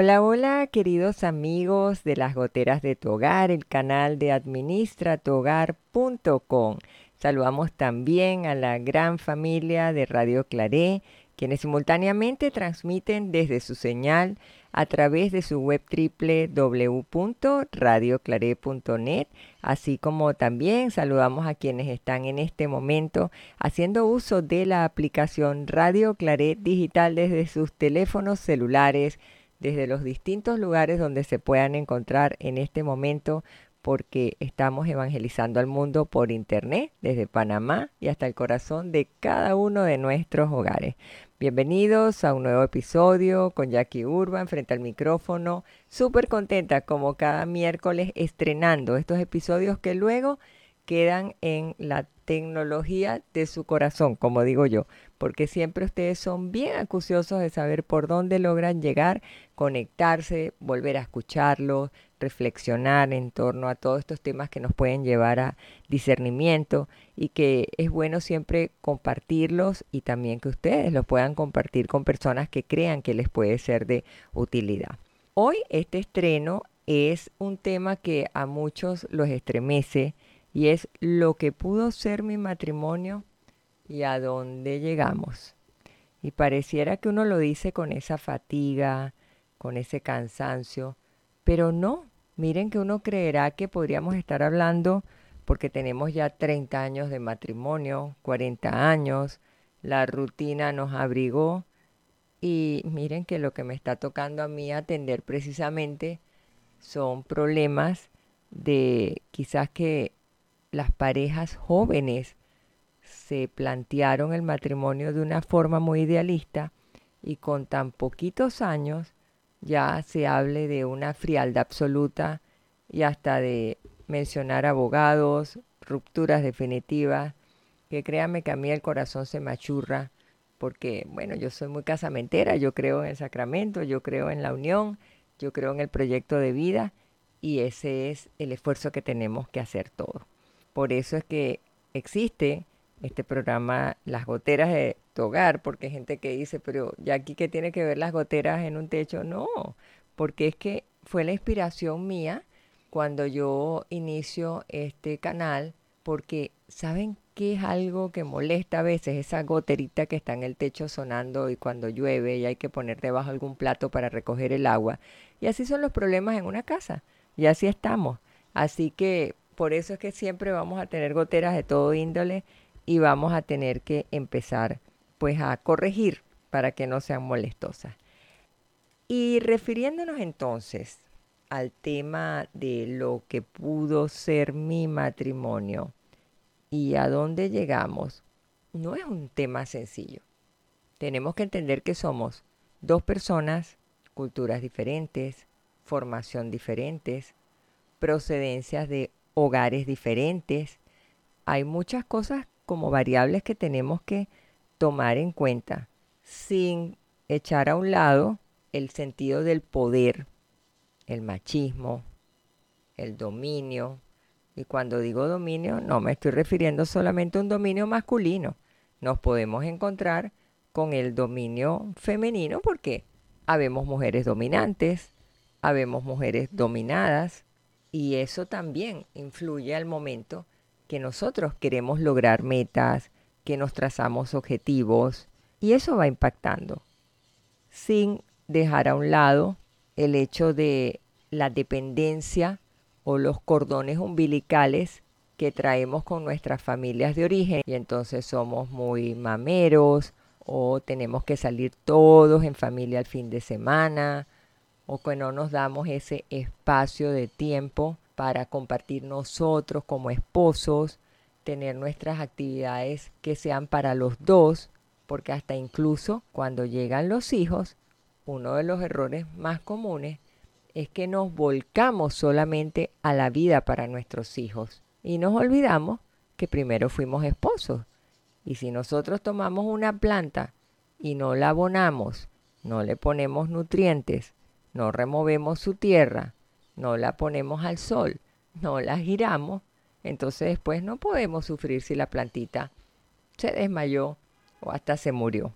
Hola, hola, queridos amigos de las goteras de tu hogar, el canal de administratohogar.com. Saludamos también a la gran familia de Radio Claré, quienes simultáneamente transmiten desde su señal a través de su web www.radioclaré.net, así como también saludamos a quienes están en este momento haciendo uso de la aplicación Radio Claré Digital desde sus teléfonos celulares desde los distintos lugares donde se puedan encontrar en este momento porque estamos evangelizando al mundo por internet, desde Panamá y hasta el corazón de cada uno de nuestros hogares. Bienvenidos a un nuevo episodio con Jackie Urban frente al micrófono. Súper contenta como cada miércoles estrenando estos episodios que luego quedan en la tecnología de su corazón, como digo yo, porque siempre ustedes son bien acuciosos de saber por dónde logran llegar, conectarse, volver a escucharlos, reflexionar en torno a todos estos temas que nos pueden llevar a discernimiento y que es bueno siempre compartirlos y también que ustedes los puedan compartir con personas que crean que les puede ser de utilidad. Hoy este estreno es un tema que a muchos los estremece, y es lo que pudo ser mi matrimonio y a dónde llegamos. Y pareciera que uno lo dice con esa fatiga, con ese cansancio, pero no, miren que uno creerá que podríamos estar hablando porque tenemos ya 30 años de matrimonio, 40 años, la rutina nos abrigó y miren que lo que me está tocando a mí atender precisamente son problemas de quizás que las parejas jóvenes se plantearon el matrimonio de una forma muy idealista y con tan poquitos años ya se hable de una frialdad absoluta y hasta de mencionar abogados, rupturas definitivas, que créanme que a mí el corazón se machurra, porque bueno, yo soy muy casamentera, yo creo en el sacramento, yo creo en la unión, yo creo en el proyecto de vida y ese es el esfuerzo que tenemos que hacer todos. Por eso es que existe este programa Las goteras de tu hogar, porque hay gente que dice, pero ya aquí que tiene que ver las goteras en un techo, no, porque es que fue la inspiración mía cuando yo inicio este canal, porque saben que es algo que molesta a veces, esa goterita que está en el techo sonando y cuando llueve y hay que poner debajo algún plato para recoger el agua. Y así son los problemas en una casa, y así estamos. Así que por eso es que siempre vamos a tener goteras de todo índole y vamos a tener que empezar pues a corregir para que no sean molestosas. Y refiriéndonos entonces al tema de lo que pudo ser mi matrimonio y a dónde llegamos, no es un tema sencillo. Tenemos que entender que somos dos personas, culturas diferentes, formación diferentes, procedencias de hogares diferentes. Hay muchas cosas como variables que tenemos que tomar en cuenta sin echar a un lado el sentido del poder, el machismo, el dominio. Y cuando digo dominio, no me estoy refiriendo solamente a un dominio masculino. Nos podemos encontrar con el dominio femenino porque habemos mujeres dominantes, habemos mujeres dominadas, y eso también influye al momento que nosotros queremos lograr metas, que nos trazamos objetivos, y eso va impactando, sin dejar a un lado el hecho de la dependencia o los cordones umbilicales que traemos con nuestras familias de origen y entonces somos muy mameros o tenemos que salir todos en familia al fin de semana o que no nos damos ese espacio de tiempo para compartir nosotros como esposos, tener nuestras actividades que sean para los dos, porque hasta incluso cuando llegan los hijos, uno de los errores más comunes es que nos volcamos solamente a la vida para nuestros hijos y nos olvidamos que primero fuimos esposos. Y si nosotros tomamos una planta y no la abonamos, no le ponemos nutrientes, no removemos su tierra, no la ponemos al sol, no la giramos, entonces después no podemos sufrir si la plantita se desmayó o hasta se murió.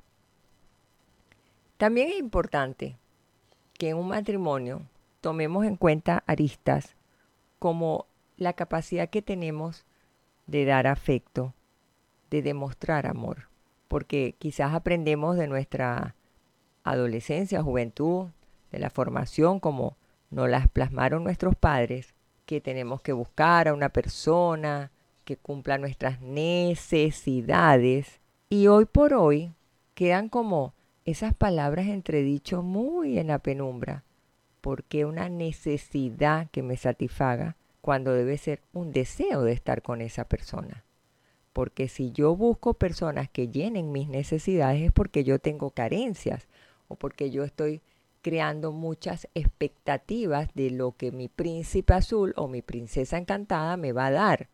También es importante que en un matrimonio tomemos en cuenta aristas como la capacidad que tenemos de dar afecto, de demostrar amor, porque quizás aprendemos de nuestra adolescencia, juventud, de la formación, como nos las plasmaron nuestros padres, que tenemos que buscar a una persona que cumpla nuestras necesidades. Y hoy por hoy quedan como esas palabras entredicho muy en la penumbra. porque una necesidad que me satisfaga cuando debe ser un deseo de estar con esa persona? Porque si yo busco personas que llenen mis necesidades es porque yo tengo carencias o porque yo estoy creando muchas expectativas de lo que mi príncipe azul o mi princesa encantada me va a dar.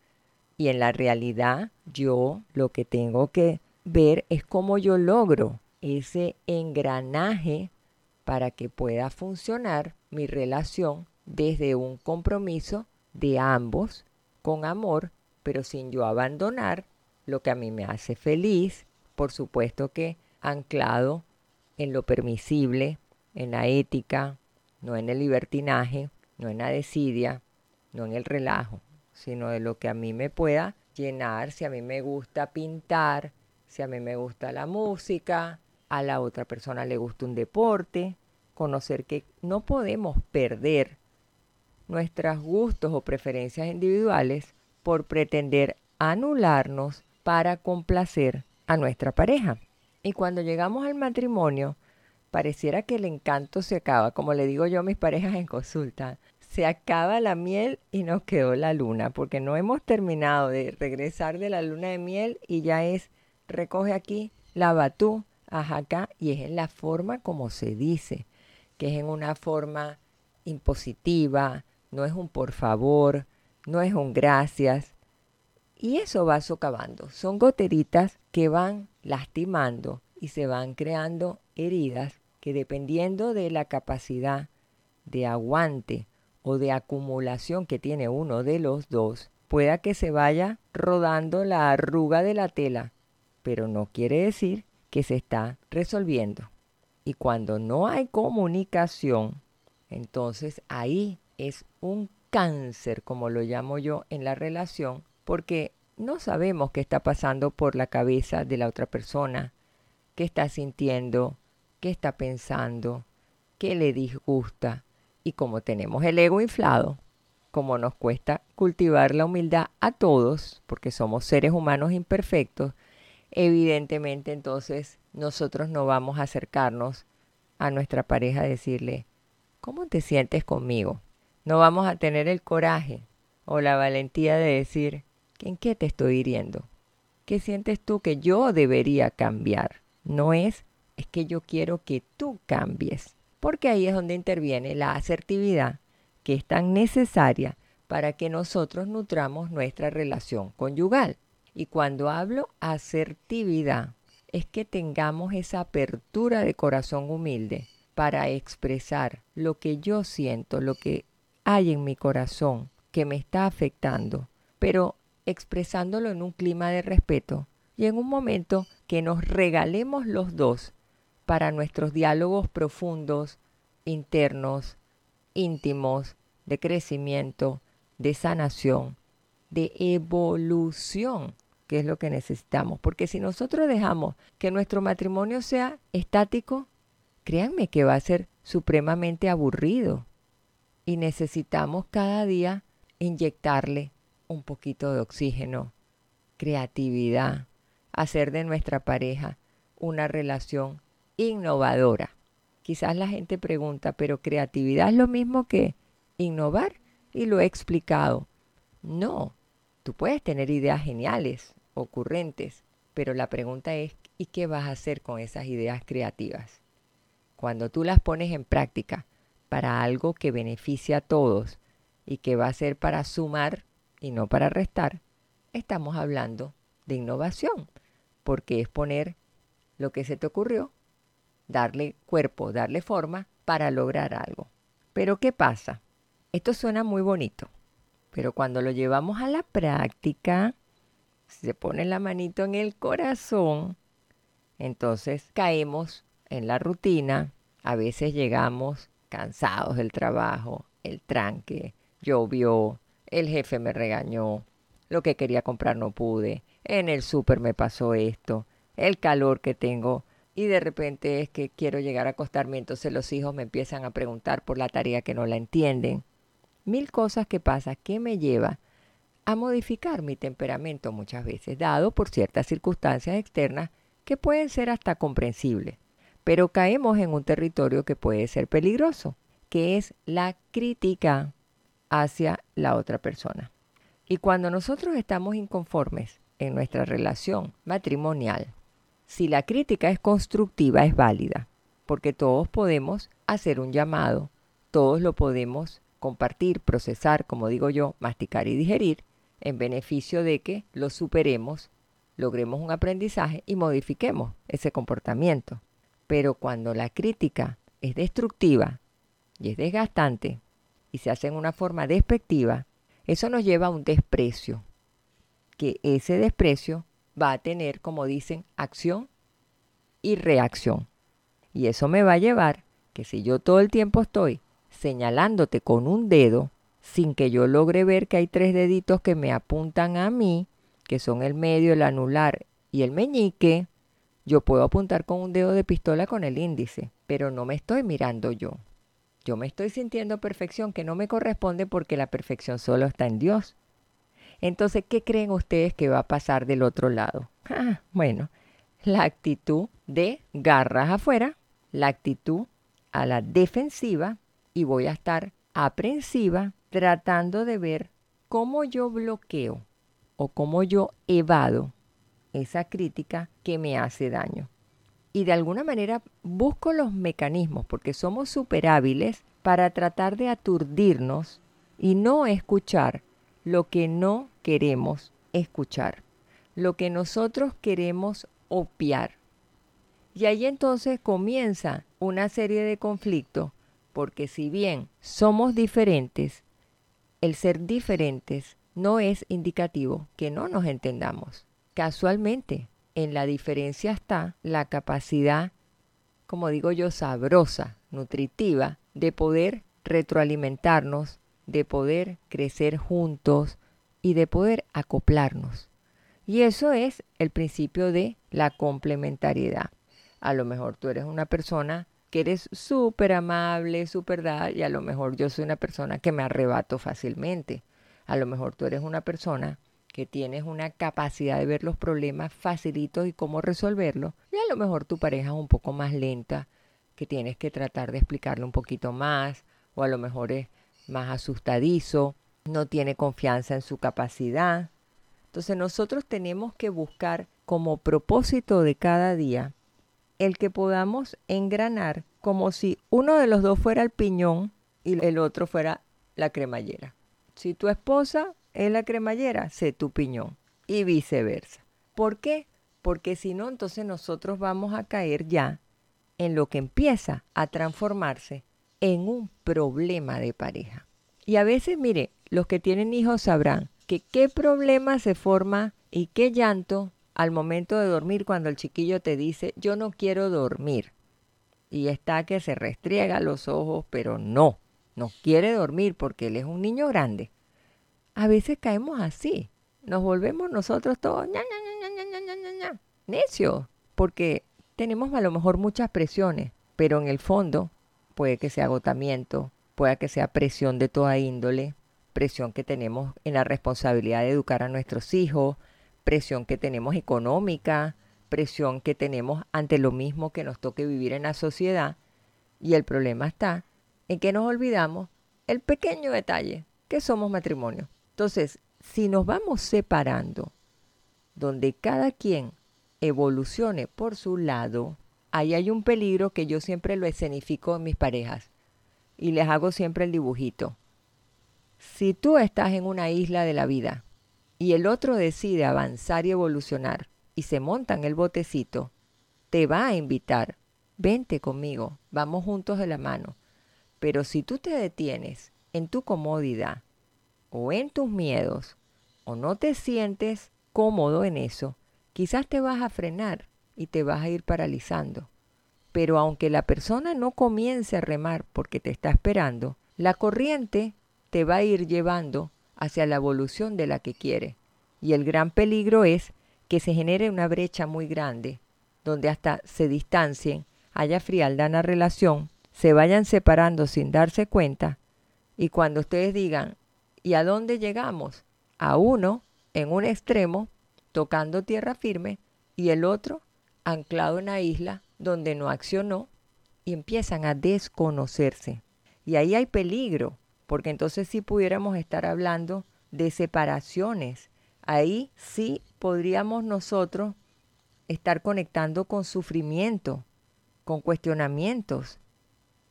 Y en la realidad yo lo que tengo que ver es cómo yo logro ese engranaje para que pueda funcionar mi relación desde un compromiso de ambos con amor, pero sin yo abandonar lo que a mí me hace feliz, por supuesto que anclado en lo permisible, en la ética, no en el libertinaje, no en la desidia, no en el relajo, sino de lo que a mí me pueda llenar, si a mí me gusta pintar, si a mí me gusta la música, a la otra persona le gusta un deporte, conocer que no podemos perder nuestros gustos o preferencias individuales por pretender anularnos para complacer a nuestra pareja. Y cuando llegamos al matrimonio, pareciera que el encanto se acaba, como le digo yo a mis parejas en consulta, se acaba la miel y nos quedó la luna, porque no hemos terminado de regresar de la luna de miel y ya es, recoge aquí, lava tú, acá, y es en la forma como se dice, que es en una forma impositiva, no es un por favor, no es un gracias, y eso va socavando. Son goteritas que van lastimando y se van creando heridas que dependiendo de la capacidad de aguante o de acumulación que tiene uno de los dos, pueda que se vaya rodando la arruga de la tela, pero no quiere decir que se está resolviendo. Y cuando no hay comunicación, entonces ahí es un cáncer, como lo llamo yo, en la relación, porque no sabemos qué está pasando por la cabeza de la otra persona, qué está sintiendo, qué está pensando, qué le disgusta. Y como tenemos el ego inflado, como nos cuesta cultivar la humildad a todos, porque somos seres humanos imperfectos, evidentemente entonces nosotros no vamos a acercarnos a nuestra pareja a decirle, ¿cómo te sientes conmigo? No vamos a tener el coraje o la valentía de decir, ¿en qué te estoy hiriendo? ¿Qué sientes tú que yo debería cambiar? No es es que yo quiero que tú cambies, porque ahí es donde interviene la asertividad que es tan necesaria para que nosotros nutramos nuestra relación conyugal. Y cuando hablo asertividad, es que tengamos esa apertura de corazón humilde para expresar lo que yo siento, lo que hay en mi corazón que me está afectando, pero expresándolo en un clima de respeto y en un momento que nos regalemos los dos para nuestros diálogos profundos, internos, íntimos, de crecimiento, de sanación, de evolución, que es lo que necesitamos. Porque si nosotros dejamos que nuestro matrimonio sea estático, créanme que va a ser supremamente aburrido. Y necesitamos cada día inyectarle un poquito de oxígeno, creatividad, hacer de nuestra pareja una relación innovadora. Quizás la gente pregunta, pero creatividad es lo mismo que innovar y lo he explicado. No, tú puedes tener ideas geniales, ocurrentes, pero la pregunta es, ¿y qué vas a hacer con esas ideas creativas? Cuando tú las pones en práctica para algo que beneficia a todos y que va a ser para sumar y no para restar, estamos hablando de innovación, porque es poner lo que se te ocurrió, darle cuerpo, darle forma para lograr algo. Pero ¿qué pasa? Esto suena muy bonito, pero cuando lo llevamos a la práctica, se pone la manito en el corazón, entonces caemos en la rutina, a veces llegamos cansados del trabajo, el tranque, llovió, el jefe me regañó, lo que quería comprar no pude, en el súper me pasó esto, el calor que tengo y de repente es que quiero llegar a acostarme, entonces los hijos me empiezan a preguntar por la tarea que no la entienden. Mil cosas que pasan que me lleva a modificar mi temperamento muchas veces, dado por ciertas circunstancias externas que pueden ser hasta comprensibles. Pero caemos en un territorio que puede ser peligroso, que es la crítica hacia la otra persona. Y cuando nosotros estamos inconformes en nuestra relación matrimonial, si la crítica es constructiva es válida, porque todos podemos hacer un llamado, todos lo podemos compartir, procesar, como digo yo, masticar y digerir, en beneficio de que lo superemos, logremos un aprendizaje y modifiquemos ese comportamiento. Pero cuando la crítica es destructiva y es desgastante y se hace en una forma despectiva, eso nos lleva a un desprecio, que ese desprecio va a tener, como dicen, acción y reacción. Y eso me va a llevar que si yo todo el tiempo estoy señalándote con un dedo, sin que yo logre ver que hay tres deditos que me apuntan a mí, que son el medio, el anular y el meñique, yo puedo apuntar con un dedo de pistola con el índice, pero no me estoy mirando yo. Yo me estoy sintiendo perfección que no me corresponde porque la perfección solo está en Dios. Entonces, ¿qué creen ustedes que va a pasar del otro lado? Ah, bueno, la actitud de garras afuera, la actitud a la defensiva y voy a estar aprensiva tratando de ver cómo yo bloqueo o cómo yo evado esa crítica que me hace daño. Y de alguna manera busco los mecanismos, porque somos super hábiles para tratar de aturdirnos y no escuchar lo que no queremos escuchar, lo que nosotros queremos opiar. Y ahí entonces comienza una serie de conflictos, porque si bien somos diferentes, el ser diferentes no es indicativo que no nos entendamos. Casualmente, en la diferencia está la capacidad, como digo yo, sabrosa, nutritiva, de poder retroalimentarnos, de poder crecer juntos y de poder acoplarnos. Y eso es el principio de la complementariedad. A lo mejor tú eres una persona que eres súper amable, súper dada, y a lo mejor yo soy una persona que me arrebato fácilmente. A lo mejor tú eres una persona que tienes una capacidad de ver los problemas facilitos y cómo resolverlos, y a lo mejor tu pareja es un poco más lenta, que tienes que tratar de explicarle un poquito más, o a lo mejor es más asustadizo, no tiene confianza en su capacidad. Entonces nosotros tenemos que buscar como propósito de cada día el que podamos engranar como si uno de los dos fuera el piñón y el otro fuera la cremallera. Si tu esposa es la cremallera, sé tu piñón y viceversa. ¿Por qué? Porque si no, entonces nosotros vamos a caer ya en lo que empieza a transformarse en un problema de pareja. Y a veces, mire, los que tienen hijos sabrán que qué problema se forma y qué llanto al momento de dormir cuando el chiquillo te dice, yo no quiero dormir. Y está que se restriega los ojos, pero no, no quiere dormir porque él es un niño grande. A veces caemos así, nos volvemos nosotros todos necios, porque tenemos a lo mejor muchas presiones, pero en el fondo puede que sea agotamiento, puede que sea presión de toda índole, presión que tenemos en la responsabilidad de educar a nuestros hijos, presión que tenemos económica, presión que tenemos ante lo mismo que nos toque vivir en la sociedad. Y el problema está en que nos olvidamos el pequeño detalle que somos matrimonio. Entonces, si nos vamos separando, donde cada quien evolucione por su lado, ahí hay un peligro que yo siempre lo escenifico en mis parejas y les hago siempre el dibujito. Si tú estás en una isla de la vida y el otro decide avanzar y evolucionar y se monta en el botecito, te va a invitar, vente conmigo, vamos juntos de la mano. Pero si tú te detienes en tu comodidad o en tus miedos o no te sientes cómodo en eso, quizás te vas a frenar y te vas a ir paralizando. Pero aunque la persona no comience a remar porque te está esperando, la corriente te va a ir llevando hacia la evolución de la que quiere. Y el gran peligro es que se genere una brecha muy grande, donde hasta se distancien, haya frialdad en la relación, se vayan separando sin darse cuenta, y cuando ustedes digan, ¿y a dónde llegamos? A uno en un extremo, tocando tierra firme, y el otro anclado en la isla donde no accionó, y empiezan a desconocerse. Y ahí hay peligro, porque entonces sí pudiéramos estar hablando de separaciones. Ahí sí podríamos nosotros estar conectando con sufrimiento, con cuestionamientos.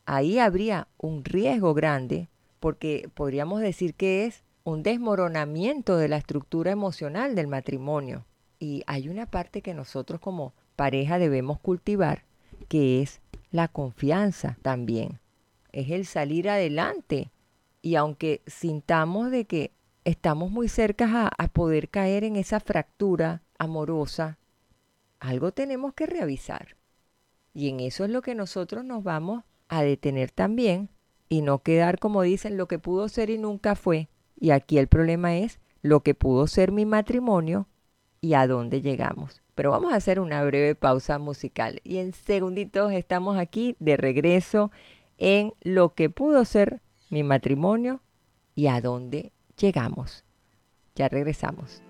Ahí habría un riesgo grande porque podríamos decir que es un desmoronamiento de la estructura emocional del matrimonio. Y hay una parte que nosotros como pareja debemos cultivar, que es la confianza también. Es el salir adelante y aunque sintamos de que estamos muy cerca a, poder caer en esa fractura amorosa, algo tenemos que revisar. Y en eso es lo que nosotros nos vamos a detener también y no quedar como dicen lo que pudo ser y nunca fue. Y aquí el problema es lo que pudo ser mi matrimonio y a dónde llegamos. Pero vamos a hacer una breve pausa musical y en segunditos estamos aquí de regreso en lo que pudo ser mi matrimonio y a dónde llegamos. Ya regresamos.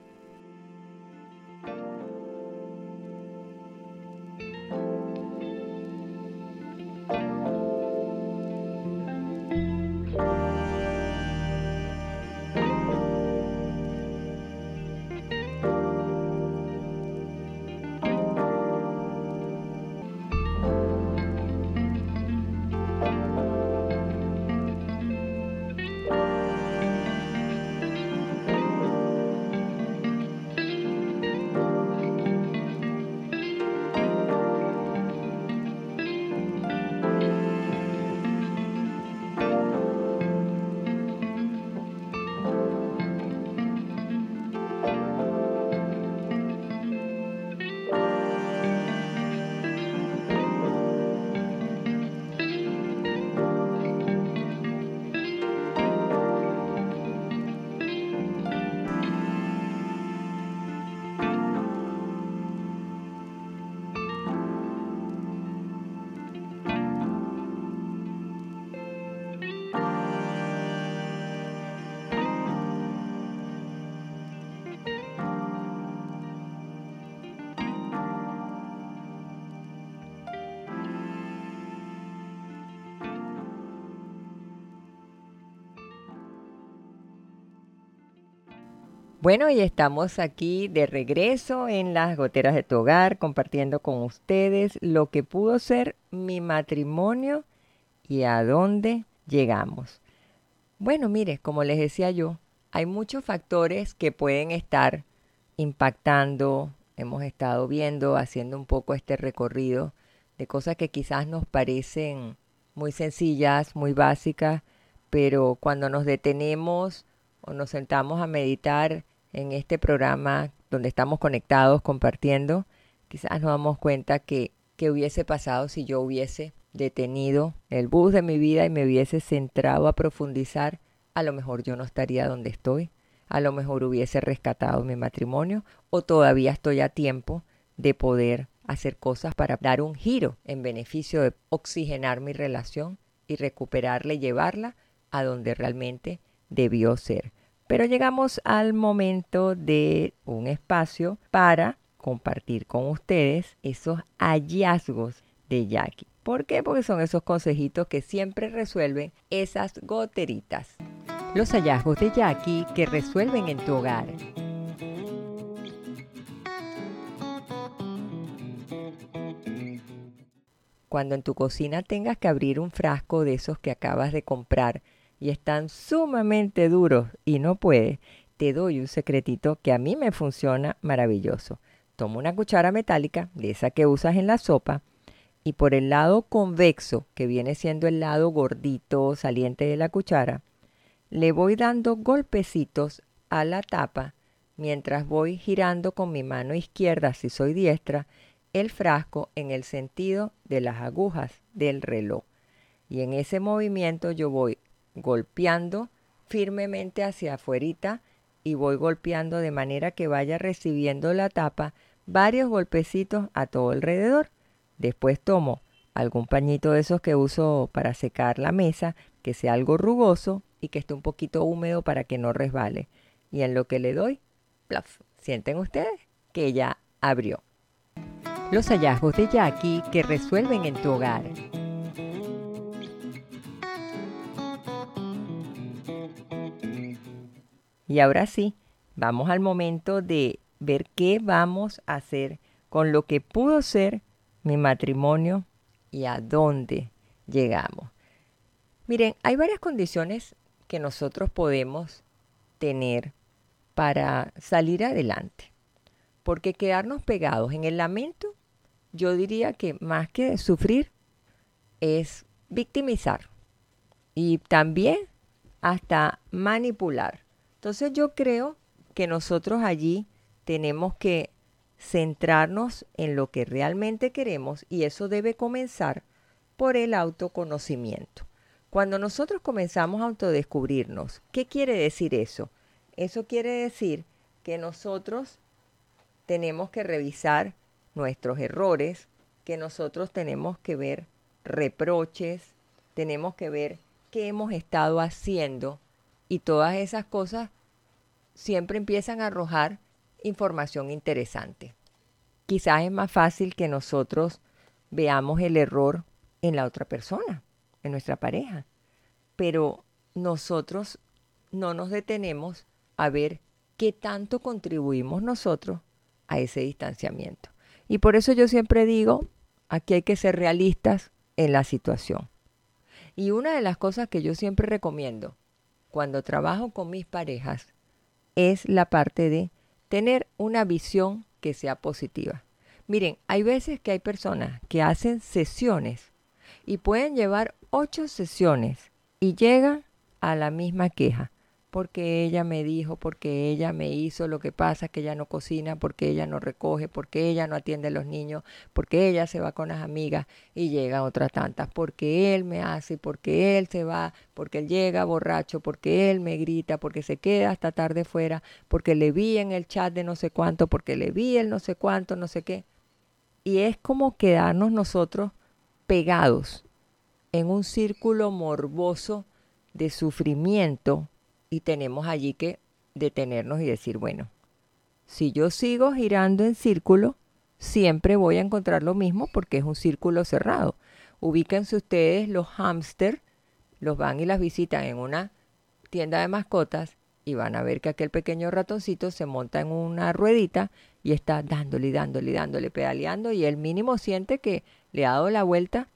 Bueno, y estamos aquí de regreso en las goteras de tu hogar, compartiendo con ustedes lo que pudo ser mi matrimonio y a dónde llegamos. Bueno, mire, como les decía yo, hay muchos factores que pueden estar impactando. Hemos estado viendo, haciendo un poco este recorrido de cosas que quizás nos parecen muy sencillas, muy básicas, pero cuando nos detenemos o nos sentamos a meditar en este programa donde estamos conectados compartiendo, quizás nos damos cuenta que, que hubiese pasado si yo hubiese detenido el bus de mi vida y me hubiese centrado a profundizar, a lo mejor yo no estaría donde estoy, a lo mejor hubiese rescatado mi matrimonio o todavía estoy a tiempo de poder hacer cosas para dar un giro en beneficio de oxigenar mi relación y recuperarla y llevarla a donde realmente debió ser. Pero llegamos al momento de un espacio para compartir con ustedes esos hallazgos de Jackie. ¿Por qué? Porque son esos consejitos que siempre resuelven esas goteritas. Los hallazgos de Jackie que resuelven en tu hogar. Cuando en tu cocina tengas que abrir un frasco de esos que acabas de comprar y están sumamente duros y no puedes, te doy un secretito que a mí me funciona maravilloso. Tomo una cuchara metálica, de esa que usas en la sopa, y por el lado convexo, que viene siendo el lado gordito saliente de la cuchara, le voy dando golpecitos a la tapa mientras voy girando con mi mano izquierda, si soy diestra, el frasco en el sentido de las agujas del reloj. Y en ese movimiento yo voy golpeando firmemente hacia afuera y voy golpeando de manera que vaya recibiendo la tapa varios golpecitos a todo alrededor. Después tomo algún pañito de esos que uso para secar la mesa, que sea algo rugoso y que esté un poquito húmedo para que no resbale. Y en lo que le doy, plaf, sienten ustedes que ya abrió. Los hallazgos de Jackie que resuelven en tu hogar. Y ahora sí, vamos al momento de ver qué vamos a hacer con lo que pudo ser mi matrimonio y a dónde llegamos. Miren, hay varias condiciones que nosotros podemos tener para salir adelante. Porque quedarnos pegados en el lamento, yo diría que más que sufrir, es victimizar y también hasta manipular. Entonces yo creo que nosotros allí tenemos que centrarnos en lo que realmente queremos y eso debe comenzar por el autoconocimiento. Cuando nosotros comenzamos a autodescubrirnos, ¿qué quiere decir eso? Eso quiere decir que nosotros tenemos que revisar nuestros errores, que nosotros tenemos que ver reproches, tenemos que ver qué hemos estado haciendo y todas esas cosas siempre empiezan a arrojar información interesante. Quizás es más fácil que nosotros veamos el error en la otra persona, en nuestra pareja, pero nosotros no nos detenemos a ver qué tanto contribuimos nosotros a ese distanciamiento. Y por eso yo siempre digo, aquí hay que ser realistas en la situación. Y una de las cosas que yo siempre recomiendo cuando trabajo con mis parejas es la parte de tener una visión que sea positiva. Miren, hay veces que hay personas que hacen sesiones y pueden llevar ocho sesiones y llegan a la misma queja porque ella me dijo, porque ella me hizo, lo que pasa es que ella no cocina, porque ella no recoge, porque ella no atiende a los niños, porque ella se va con las amigas y llegan otras tantas, porque él me hace, porque él se va, porque él llega borracho, porque él me grita, porque se queda hasta tarde fuera, porque le vi en el chat de no sé cuánto, porque le vi el no sé cuánto, no sé qué. Y es como quedarnos nosotros pegados en un círculo morboso de sufrimiento y tenemos allí que detenernos y decir, bueno, si yo sigo girando en círculo, siempre voy a encontrar lo mismo porque es un círculo cerrado. Ubíquense ustedes los hámster, los van y las visitan en una tienda de mascotas y van a ver que aquel pequeño ratoncito se monta en una ruedita y está dándole, dándole, dándole, pedaleando y el mínimo siente que le ha dado la vuelta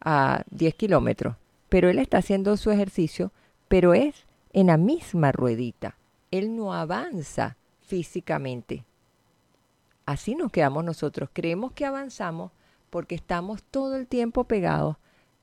a 10 kilómetros. Pero él está haciendo su ejercicio, pero es en la misma ruedita. Él no avanza físicamente. Así nos quedamos nosotros. Creemos que avanzamos porque estamos todo el tiempo pegados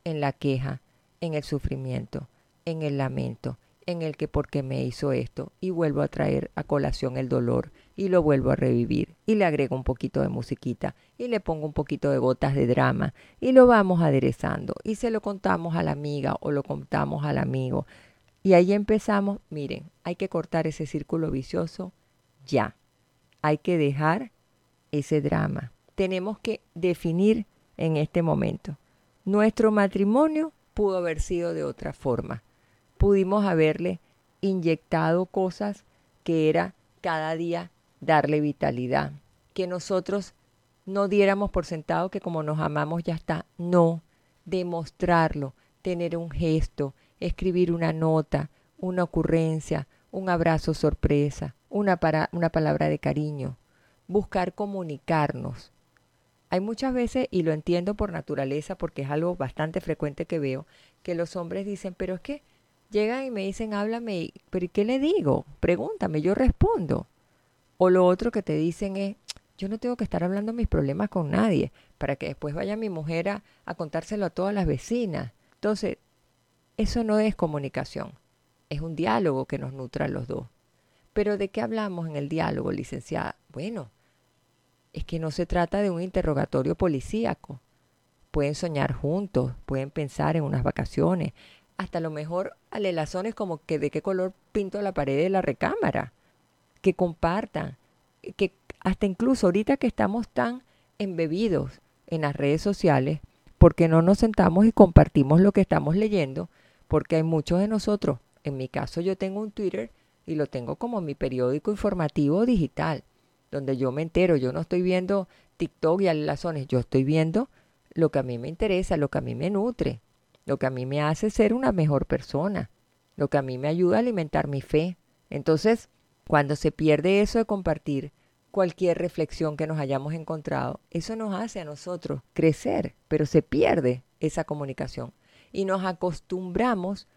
en la queja, en el sufrimiento, en el lamento, en el que porque me hizo esto y vuelvo a traer a colación el dolor y lo vuelvo a revivir y le agrego un poquito de musiquita y le pongo un poquito de gotas de drama y lo vamos aderezando y se lo contamos a la amiga o lo contamos al amigo y ahí empezamos, miren, hay que cortar ese círculo vicioso ya. Hay que dejar ese drama. Tenemos que definir en este momento. Nuestro matrimonio pudo haber sido de otra forma. Pudimos haberle inyectado cosas que era cada día darle vitalidad. Que nosotros no diéramos por sentado que como nos amamos ya está. No, demostrarlo, tener un gesto, escribir una nota, una ocurrencia, un abrazo sorpresa, una, una palabra de cariño, buscar comunicarnos. Hay muchas veces, y lo entiendo por naturaleza, porque es algo bastante frecuente que veo, que los hombres dicen, pero es que llegan y me dicen, háblame, pero ¿y qué le digo? Pregúntame, yo respondo. O lo otro que te dicen es, yo no tengo que estar hablando mis problemas con nadie para que después vaya mi mujer a contárselo a todas las vecinas. Entonces, eso no es comunicación, es un diálogo que nos nutra a los dos. Pero ¿de qué hablamos en el diálogo, licenciada? Bueno, es que no se trata de un interrogatorio policíaco. Pueden soñar juntos, pueden pensar en unas vacaciones, hasta lo mejor alelazones como que de qué color pinto la pared de la recámara, que compartan, que hasta incluso ahorita que estamos tan embebidos en las redes sociales, porque no nos sentamos y compartimos lo que estamos leyendo, porque hay muchos de nosotros, en mi caso yo tengo un Twitter y lo tengo como mi periódico informativo digital, donde yo me entero, yo no estoy viendo TikTok y alelazones, yo estoy viendo lo que a mí me interesa, lo que a mí me nutre, lo que a mí me hace ser una mejor persona, lo que a mí me ayuda a alimentar mi fe. Entonces, cuando se pierde eso de compartir cualquier reflexión que nos hayamos encontrado, eso nos hace a nosotros crecer, pero se pierde esa comunicación y nos acostumbramos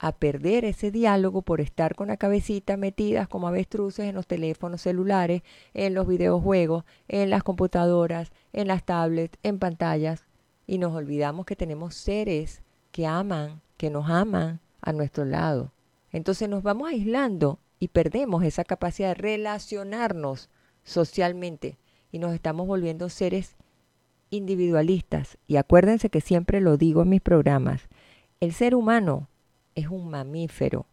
a perder ese diálogo por estar con la cabecita metidas como avestruces en los teléfonos celulares, en los videojuegos, en las computadoras, en las tablets, en pantallas, y nos olvidamos que tenemos seres que aman, que nos aman a nuestro lado. Entonces nos vamos aislando y perdemos esa capacidad de relacionarnos socialmente y nos estamos volviendo seres individualistas. Y acuérdense que siempre lo digo en mis programas, el ser humano es un mamífero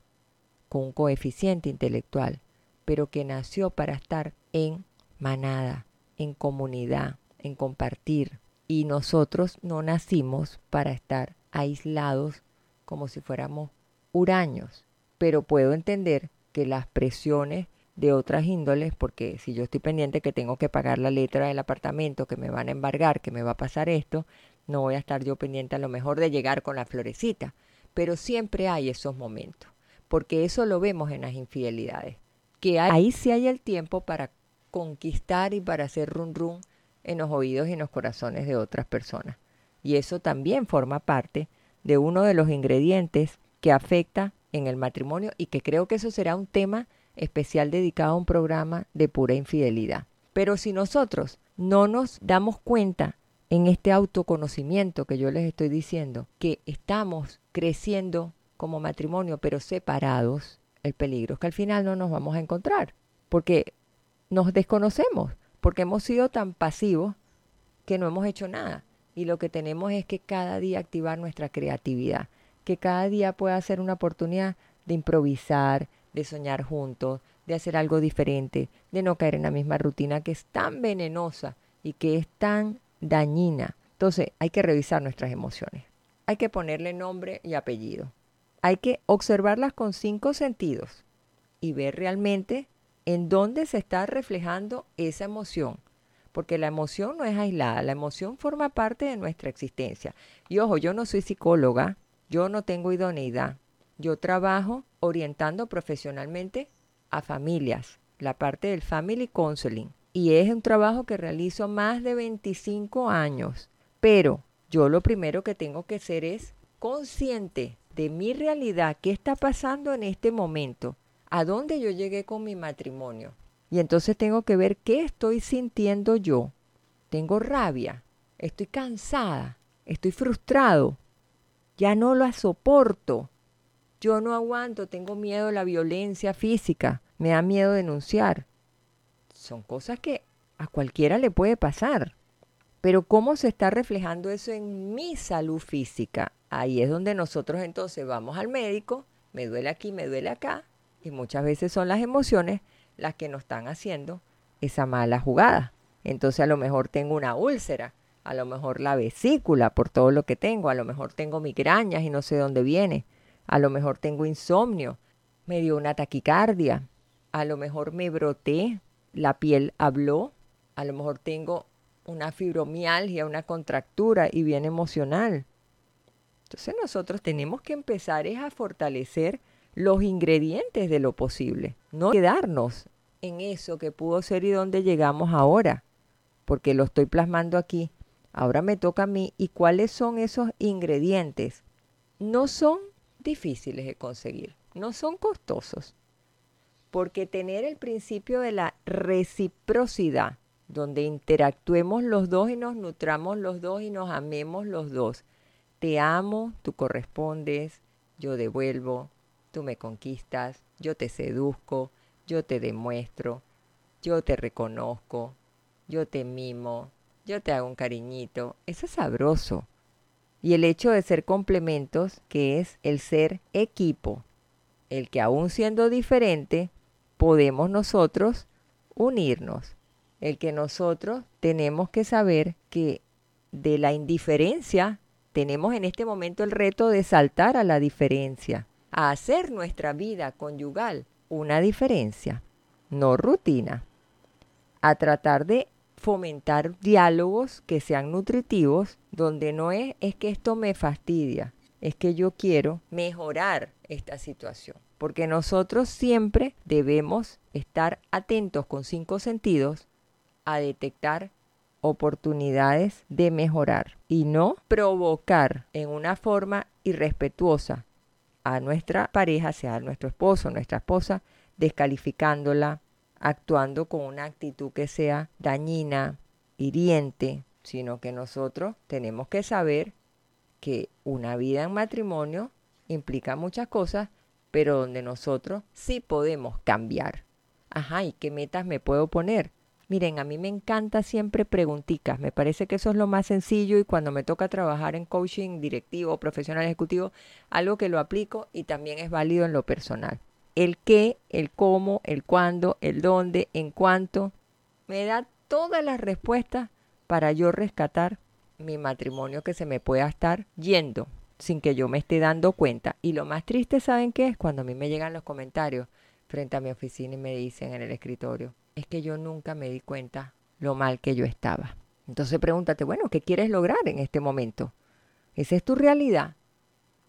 con un coeficiente intelectual, pero que nació para estar en manada, en comunidad, en compartir. Y nosotros no nacimos para estar aislados como si fuéramos huraños. Pero puedo entender que las presiones de otras índoles, porque si yo estoy pendiente que tengo que pagar la letra del apartamento, que me van a embargar, que me va a pasar esto, no voy a estar yo pendiente a lo mejor de llegar con la florecita. Pero siempre hay esos momentos, porque eso lo vemos en las infidelidades, que ahí sí hay el tiempo para conquistar y para hacer run run en los oídos y en los corazones de otras personas y eso también forma parte de uno de los ingredientes que afecta en el matrimonio y que creo que eso será un tema especial dedicado a un programa de pura infidelidad. Pero si nosotros no nos damos cuenta en este autoconocimiento que yo les estoy diciendo, que estamos creciendo como matrimonio pero separados, el peligro es que al final no nos vamos a encontrar, porque nos desconocemos, porque hemos sido tan pasivos que no hemos hecho nada y lo que tenemos es que cada día activar nuestra creatividad, que cada día pueda ser una oportunidad de improvisar, de soñar juntos, de hacer algo diferente, de no caer en la misma rutina que es tan venenosa y que es tan dañina. Entonces hay que revisar nuestras emociones, hay que ponerle nombre y apellido, hay que observarlas con cinco sentidos y ver realmente en dónde se está reflejando esa emoción porque la emoción no es aislada, la emoción forma parte de nuestra existencia. Y ojo, yo no soy psicóloga, yo no tengo idoneidad, yo trabajo orientando profesionalmente a familias, la parte del family counseling. Y es un trabajo que realizo más de 25 años. Pero yo lo primero que tengo que ser es consciente de mi realidad, qué está pasando en este momento, a dónde yo llegué con mi matrimonio, y entonces tengo que ver qué estoy sintiendo yo. Tengo rabia, estoy cansada, estoy frustrado, ya no la soporto. Yo no aguanto, tengo miedo a la violencia física, me da miedo denunciar. Son cosas que a cualquiera le puede pasar. Pero ¿cómo se está reflejando eso en mi salud física? Ahí es donde nosotros entonces vamos al médico, me duele aquí, me duele acá, y muchas veces son las emociones las que nos están haciendo esa mala jugada. Entonces a lo mejor tengo una úlcera, a lo mejor la vesícula por todo lo que tengo, a lo mejor tengo migrañas y no sé dónde viene, a lo mejor tengo insomnio, me dio una taquicardia, a lo mejor me broté, la piel habló, a lo mejor tengo una fibromialgia, una contractura y bien emocional. Entonces nosotros tenemos que empezar es a fortalecer los ingredientes de lo posible, no quedarnos en eso que pudo ser y donde llegamos ahora, porque lo estoy plasmando aquí. Ahora me toca a mí y cuáles son esos ingredientes. No son difíciles de conseguir, no son costosos. Porque tener el principio de la reciprocidad, donde interactuemos los dos y nos nutramos los dos y nos amemos los dos. Te amo, tú correspondes, yo devuelvo, tú me conquistas, yo te seduzco, yo te demuestro, yo te reconozco, yo te mimo, yo te hago un cariñito. Eso es sabroso. Y el hecho de ser complementos, que es el ser equipo, el que aún siendo diferente, podemos nosotros unirnos. El que nosotros tenemos que saber que de la indiferencia tenemos en este momento el reto de saltar a la diferencia, a hacer nuestra vida conyugal una diferencia, no rutina, a tratar de fomentar diálogos que sean nutritivos, donde no es, es que esto me fastidia, es que yo quiero mejorar esta situación. Porque nosotros siempre debemos estar atentos con cinco sentidos a detectar oportunidades de mejorar y no provocar en una forma irrespetuosa a nuestra pareja, sea nuestro esposo, nuestra esposa, descalificándola, actuando con una actitud que sea dañina, hiriente, sino que nosotros tenemos que saber que una vida en matrimonio implica muchas cosas, pero donde nosotros sí podemos cambiar. Ajá, ¿y qué metas me puedo poner? Miren, a mí me encanta siempre pregunticas, me parece que eso es lo más sencillo y cuando me toca trabajar en coaching directivo, profesional, ejecutivo, algo que lo aplico y también es válido en lo personal el qué, el cómo, el cuándo, el dónde, en cuánto. Me da todas las respuestas para yo rescatar mi matrimonio que se me pueda estar yendo sin que yo me esté dando cuenta. Y lo más triste, ¿saben qué es? Cuando a mí me llegan los comentarios frente a mi oficina y me dicen en el escritorio, es que yo nunca me di cuenta lo mal que yo estaba. Entonces pregúntate, bueno, ¿qué quieres lograr en este momento? Esa es tu realidad.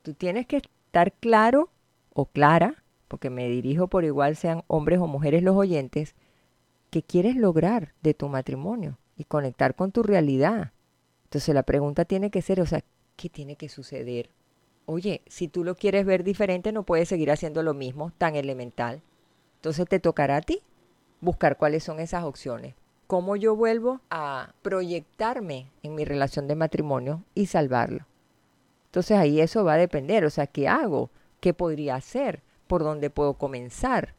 Tú tienes que estar claro o clara porque me dirijo por igual sean hombres o mujeres los oyentes, ¿qué quieres lograr de tu matrimonio y conectar con tu realidad? Entonces la pregunta tiene que ser, o sea, ¿qué tiene que suceder? Oye, si tú lo quieres ver diferente, no puedes seguir haciendo lo mismo tan elemental. Entonces te tocará a ti buscar cuáles son esas opciones. ¿Cómo yo vuelvo a proyectarme en mi relación de matrimonio y salvarlo? Entonces ahí eso va a depender, o sea, ¿qué hago? ¿Qué podría hacer? Por dónde puedo comenzar.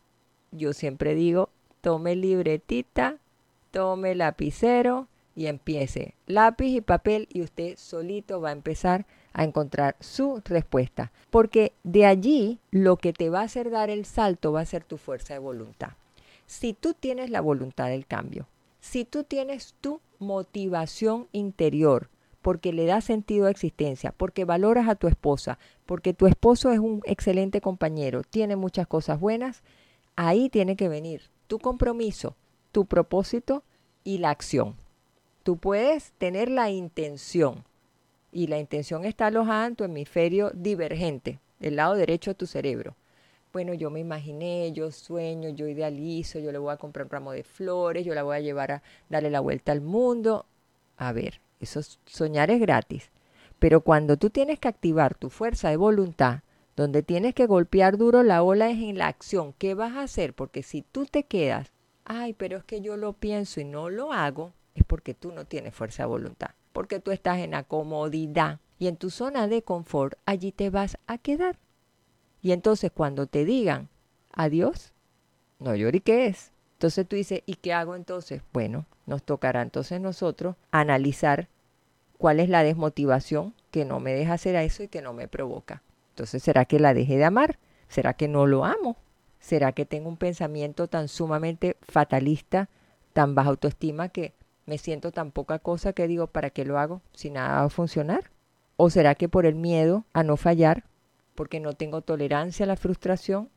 Yo siempre digo, tome libretita, tome lapicero y empiece lápiz y papel y usted solito va a empezar a encontrar su respuesta. Porque de allí lo que te va a hacer dar el salto va a ser tu fuerza de voluntad. Si tú tienes la voluntad del cambio, si tú tienes tu motivación interior, porque le da sentido a existencia, porque valoras a tu esposa, porque tu esposo es un excelente compañero, tiene muchas cosas buenas, ahí tiene que venir tu compromiso, tu propósito y la acción. Tú puedes tener la intención y la intención está alojada en tu hemisferio divergente, el lado derecho de tu cerebro. Bueno, yo me imaginé, yo sueño, yo idealizo, yo le voy a comprar un ramo de flores, yo la voy a llevar a darle la vuelta al mundo. A ver, eso soñar es gratis. Pero cuando tú tienes que activar tu fuerza de voluntad, donde tienes que golpear duro la ola es en la acción. ¿Qué vas a hacer? Porque si tú te quedas, ay, pero es que yo lo pienso y no lo hago, es porque tú no tienes fuerza de voluntad. Porque tú estás en la comodidad y en tu zona de confort, allí te vas a quedar. Y entonces cuando te digan adiós, no lloriques. Entonces tú dices, ¿y qué hago entonces? Bueno, nos tocará entonces nosotros analizar cuál es la desmotivación que no me deja hacer eso y que no me provoca. Entonces, ¿será que la dejé de amar? ¿Será que no lo amo? ¿Será que tengo un pensamiento tan sumamente fatalista, tan baja autoestima que me siento tan poca cosa que digo, ¿para qué lo hago si nada va a funcionar? ¿O será que por el miedo a no fallar, porque no tengo tolerancia a la frustración,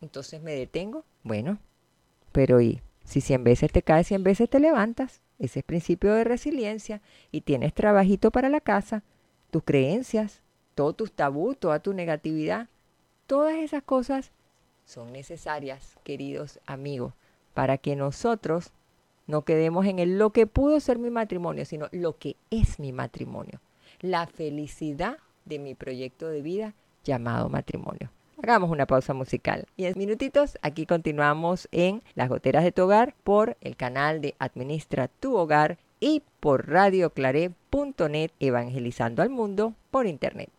entonces me detengo? Bueno, pero ¿y si 100 veces te caes, 100 veces te levantas. Ese es principio de resiliencia. Y tienes trabajito para la casa, tus creencias, todos tus tabús, toda tu negatividad. Todas esas cosas son necesarias, queridos amigos, para que nosotros no quedemos en el lo que pudo ser mi matrimonio, sino lo que es mi matrimonio. La felicidad de mi proyecto de vida llamado matrimonio. Hagamos una pausa musical y en minutitos aquí continuamos en Las Goteras de tu Hogar por el canal de Administra tu Hogar y por radioclaré.net evangelizando al mundo por internet.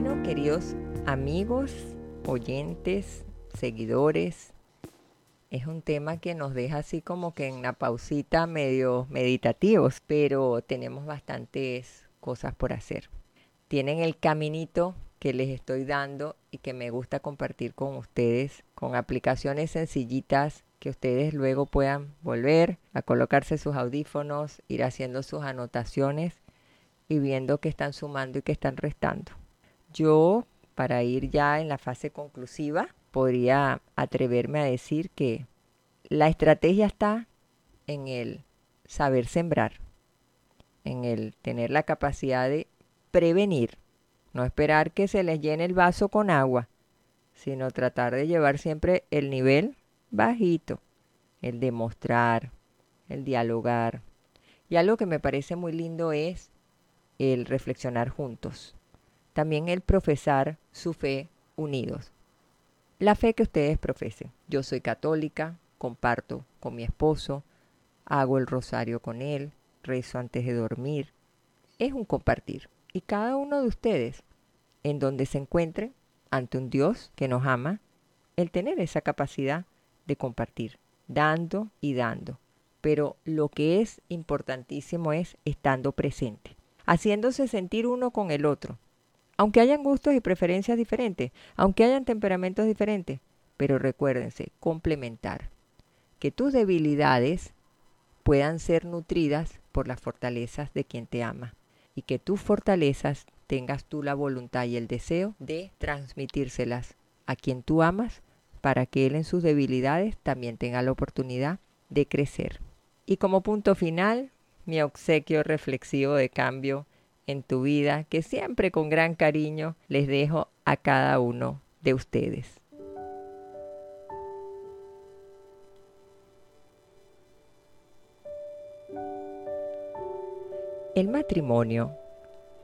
Bueno, queridos amigos, oyentes, seguidores, es un tema que nos deja así como que en la pausita medio meditativos, pero tenemos bastantes cosas por hacer. Tienen el caminito que les estoy dando y que me gusta compartir con ustedes con aplicaciones sencillitas que ustedes luego puedan volver a colocarse sus audífonos, ir haciendo sus anotaciones y viendo que están sumando y que están restando. Yo, para ir ya en la fase conclusiva, podría atreverme a decir que la estrategia está en el saber sembrar, en el tener la capacidad de prevenir, no esperar que se les llene el vaso con agua, sino tratar de llevar siempre el nivel bajito, el demostrar, el dialogar. Y algo que me parece muy lindo es el reflexionar juntos también el profesar su fe unidos. La fe que ustedes profesen. Yo soy católica, comparto con mi esposo, hago el rosario con él, rezo antes de dormir. Es un compartir. Y cada uno de ustedes, en donde se encuentre ante un Dios que nos ama, el tener esa capacidad de compartir, dando y dando. Pero lo que es importantísimo es estando presente, haciéndose sentir uno con el otro, aunque hayan gustos y preferencias diferentes, aunque hayan temperamentos diferentes, pero recuérdense, complementar, que tus debilidades puedan ser nutridas por las fortalezas de quien te ama y que tus fortalezas tengas tú la voluntad y el deseo de transmitírselas a quien tú amas para que él en sus debilidades también tenga la oportunidad de crecer. Y como punto final, mi obsequio reflexivo de cambio en tu vida que siempre con gran cariño les dejo a cada uno de ustedes. El matrimonio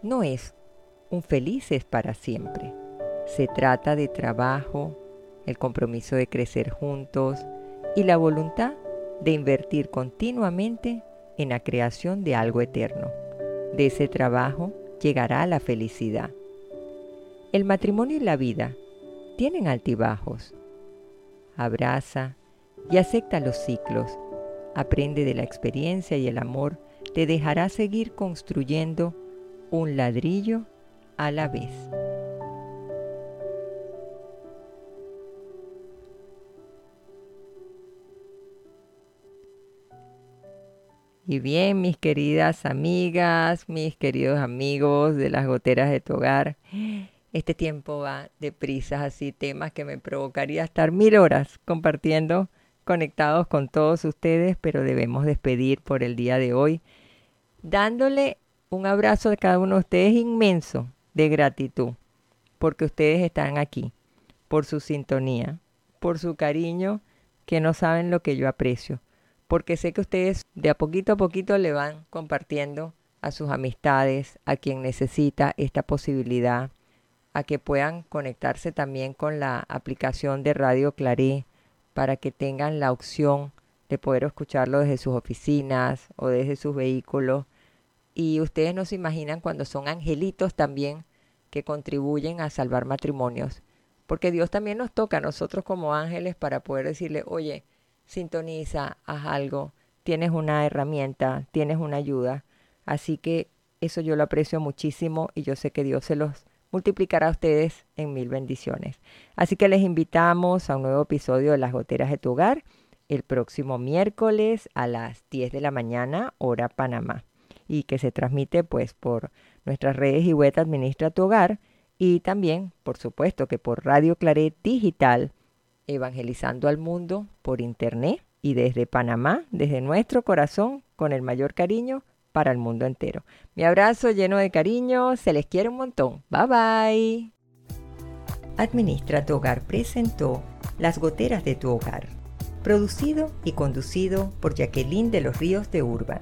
no es un felices para siempre. Se trata de trabajo, el compromiso de crecer juntos y la voluntad de invertir continuamente en la creación de algo eterno. De ese trabajo llegará la felicidad. El matrimonio y la vida tienen altibajos. Abraza y acepta los ciclos. Aprende de la experiencia y el amor te dejará seguir construyendo un ladrillo a la vez. Y bien, mis queridas amigas, mis queridos amigos de las goteras de tu hogar, este tiempo va de prisas, así temas que me provocaría estar mil horas compartiendo, conectados con todos ustedes, pero debemos despedir por el día de hoy, dándole un abrazo a cada uno de ustedes inmenso de gratitud, porque ustedes están aquí, por su sintonía, por su cariño que no saben lo que yo aprecio, porque sé que ustedes de a poquito a poquito le van compartiendo a sus amistades, a quien necesita esta posibilidad, a que puedan conectarse también con la aplicación de Radio Claré para que tengan la opción de poder escucharlo desde sus oficinas o desde sus vehículos. Y ustedes no se imaginan cuando son angelitos también que contribuyen a salvar matrimonios. Porque Dios también nos toca a nosotros como ángeles para poder decirle, oye, sintoniza, haz algo, tienes una herramienta, tienes una ayuda. Así que eso yo lo aprecio muchísimo y yo sé que Dios se los multiplicará a ustedes en mil bendiciones. Así que les invitamos a un nuevo episodio de Las Goteras de tu Hogar el próximo miércoles a las 10 de la mañana, hora Panamá, y que se transmite pues por nuestras redes y web Administra tu Hogar y también, por supuesto, que por Radio Claret Digital, evangelizando al mundo por internet y desde Panamá, desde nuestro corazón, con el mayor cariño para el mundo entero. Mi abrazo lleno de cariño, se les quiere un montón. Bye bye. Administra tu hogar presentó Las goteras de tu hogar, producido y conducido por Jacqueline de los Ríos de Urban.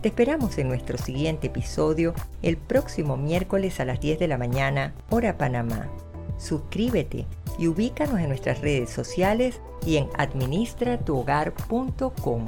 Te esperamos en nuestro siguiente episodio el próximo miércoles a las 10 de la mañana, hora Panamá. Suscríbete y ubícanos en nuestras redes sociales y en administratuhogar.com.